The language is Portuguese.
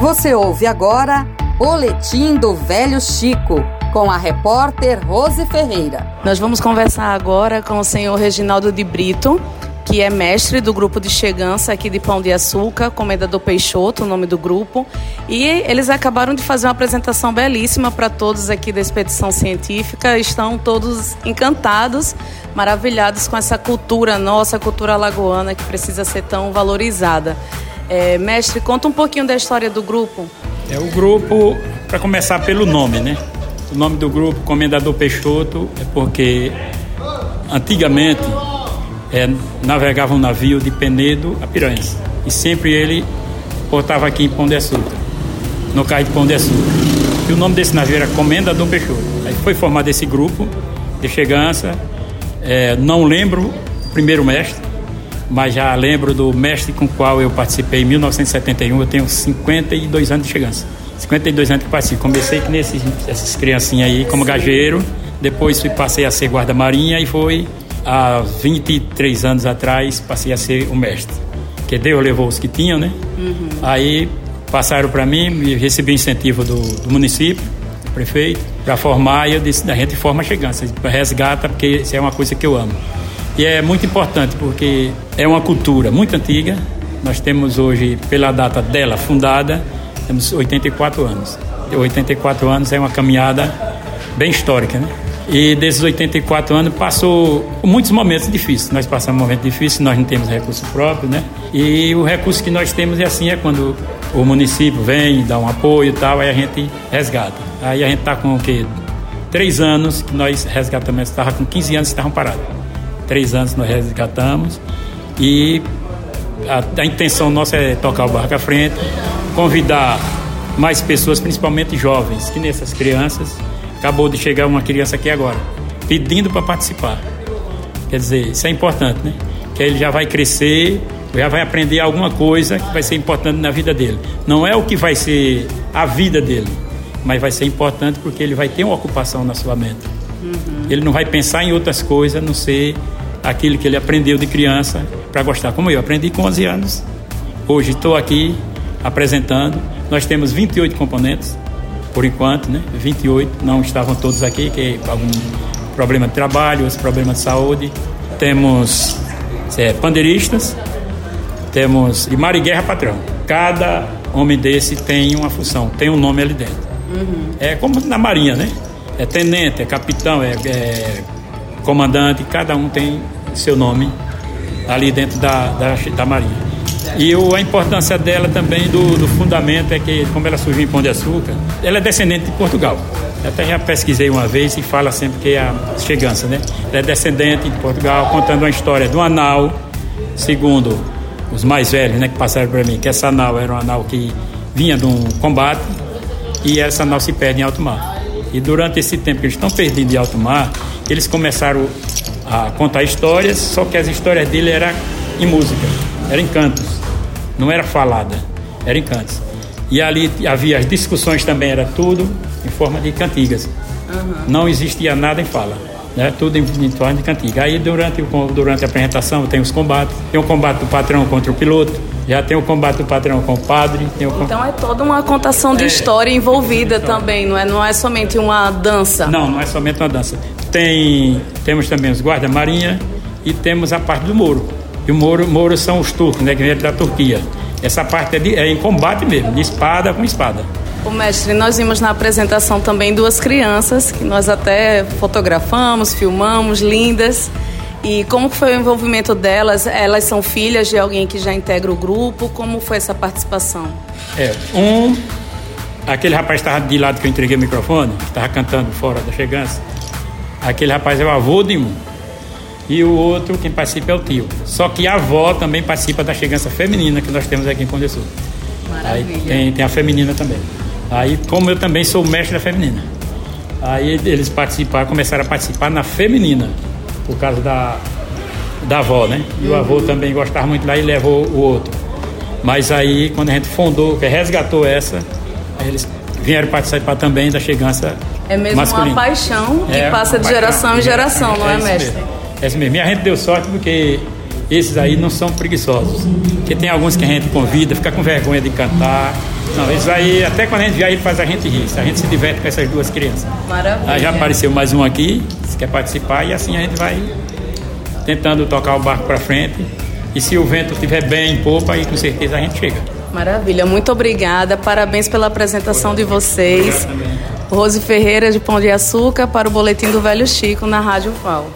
Você ouve agora Boletim do Velho Chico, com a repórter Rose Ferreira. Nós vamos conversar agora com o senhor Reginaldo de Brito, que é mestre do grupo de chegança aqui de Pão de Açúcar, Comendador Peixoto, o nome do grupo. E eles acabaram de fazer uma apresentação belíssima para todos aqui da expedição científica. Estão todos encantados, maravilhados com essa cultura nossa, cultura lagoana, que precisa ser tão valorizada. É, mestre, conta um pouquinho da história do grupo. É o grupo, para começar pelo nome, né? O nome do grupo, Comendador Peixoto, é porque antigamente é, navegava um navio de Penedo a Piranhas. E sempre ele portava aqui em Pão de Açúcar, no cais de Pão de Açúcar. E o nome desse navio era Comendador Peixoto. Aí foi formado esse grupo de chegança. É, não lembro o primeiro mestre, mas já lembro do mestre com o qual eu participei em 1971. Eu tenho 52 anos de chegança. 52 anos que participo. Comecei nesses, essas criancinhas aí como gageiro, depois fui, passei a ser guarda-marinha e foi há 23 anos atrás passei a ser o mestre. Que Deus levou os que tinham, né? Uhum. Aí passaram para mim, me recebi incentivo do, do município, do prefeito, para formar e eu disse, a gente forma chegança, resgata, porque isso é uma coisa que eu amo. E é muito importante porque é uma cultura muito antiga. Nós temos hoje, pela data dela fundada, temos 84 anos. 84 anos é uma caminhada bem histórica, né? E desses 84 anos passou muitos momentos difíceis. Nós passamos momentos difíceis, nós não temos recurso próprio, né? E o recurso que nós temos é assim, é quando o município vem, dá um apoio e tal, aí a gente resgata. Aí a gente está com o quê? Três anos que nós resgatamos, estava com 15 anos estavam parados três anos nós resgatamos e a, a, intenção nossa é tocar o barco à frente, convidar mais pessoas, principalmente jovens, que nessas crianças. Acabou de chegar uma criança aqui agora, pedindo para participar. Quer dizer, isso é importante, né? Que ele já vai crescer, já vai aprender alguma coisa que vai ser importante na vida dele. Não é o que vai ser a vida dele, mas vai ser importante porque ele vai ter uma ocupação na sua mente. Uhum. Ele não vai pensar em outras coisas, não ser aquilo que ele aprendeu de criança para gostar. Como eu aprendi com 11 anos. Hoje estou aqui apresentando. Nós temos 28 componentes, por enquanto, né? 28, não estavam todos aqui, que é algum problema de trabalho, outros problemas de saúde. Temos é, pandeiristas, temos de mar e guerra patrão. Cada homem desse tem uma função, tem um nome ali dentro. Uhum. É como na marinha, né? É tenente, é capitão, é, é comandante, cada um tem seu nome ali dentro da, da, da Marinha. E o, a importância dela também do, do, fundamento é que, como ela surgiu em Pão de Açúcar, ela é descendente de Portugal. Até já pesquisei uma vez e fala sempre que é a chegança, né? Ela é descendente de Portugal, contando uma história do anal, segundo os mais velhos, né, que passaram para mim, que essa anal era um anal que vinha de um combate e essa anal se perde em alto mar. E durante esse tempo que eles estão perdidos em alto mar, eles começaram a contar histórias, só que as histórias dele eram em música, eram em cantos, não era falada, era em cantos. E ali havia as discussões também, era tudo em forma de cantigas. Uhum. Não existia nada em fala. Né? Tudo em, em torno de cantiga. Aí durante, durante a apresentação tem os combates. Tem o combate do patrão contra o piloto, já tem o combate do patrão com o padre. O... Então é toda uma contação de é, história envolvida história. também, não é, não é somente uma dança. Não, não é somente uma dança. Tem, temos também os guarda-marinha e temos a parte do Moro. E o Moro, Moro são os turcos, né, que vêm da Turquia. Essa parte é, de, é em combate mesmo, de espada com espada. O mestre, nós vimos na apresentação também duas crianças que nós até fotografamos, filmamos, lindas. E como foi o envolvimento delas? Elas são filhas de alguém que já integra o grupo? Como foi essa participação? É, um, aquele rapaz estava de lado que eu entreguei o microfone, que estava cantando fora da chegança. Aquele rapaz é o avô de um. E o outro, quem participa é o tio. Só que a avó também participa da chegança feminina que nós temos aqui em Sul. Maravilha. Aí tem, tem a feminina também. Aí, como eu também sou mestre da feminina. Aí eles participaram, começaram a participar na feminina, por causa da, da avó, né? E o avô também gostava muito lá e levou o outro. Mas aí, quando a gente fundou, resgatou essa, eles vieram participar também da chegança É mesmo masculina. uma paixão que é, passa de geração em geração, não é, é mestre? Mesmo. É isso mesmo. E a gente deu sorte porque esses aí não são preguiçosos. Porque tem alguns que a gente convida, fica com vergonha de cantar, Não, isso aí, até quando a gente viaja, ele faz a gente rir. A gente se diverte com essas duas crianças. Maravilha. Aí já apareceu mais um aqui, que quer participar, e assim a gente vai tentando tocar o barco para frente. E se o vento estiver bem em popa, aí com certeza a gente chega. Maravilha, muito obrigada. Parabéns pela apresentação de vocês. Rose Ferreira de Pão de Açúcar para o Boletim do Velho Chico na Rádio FAO.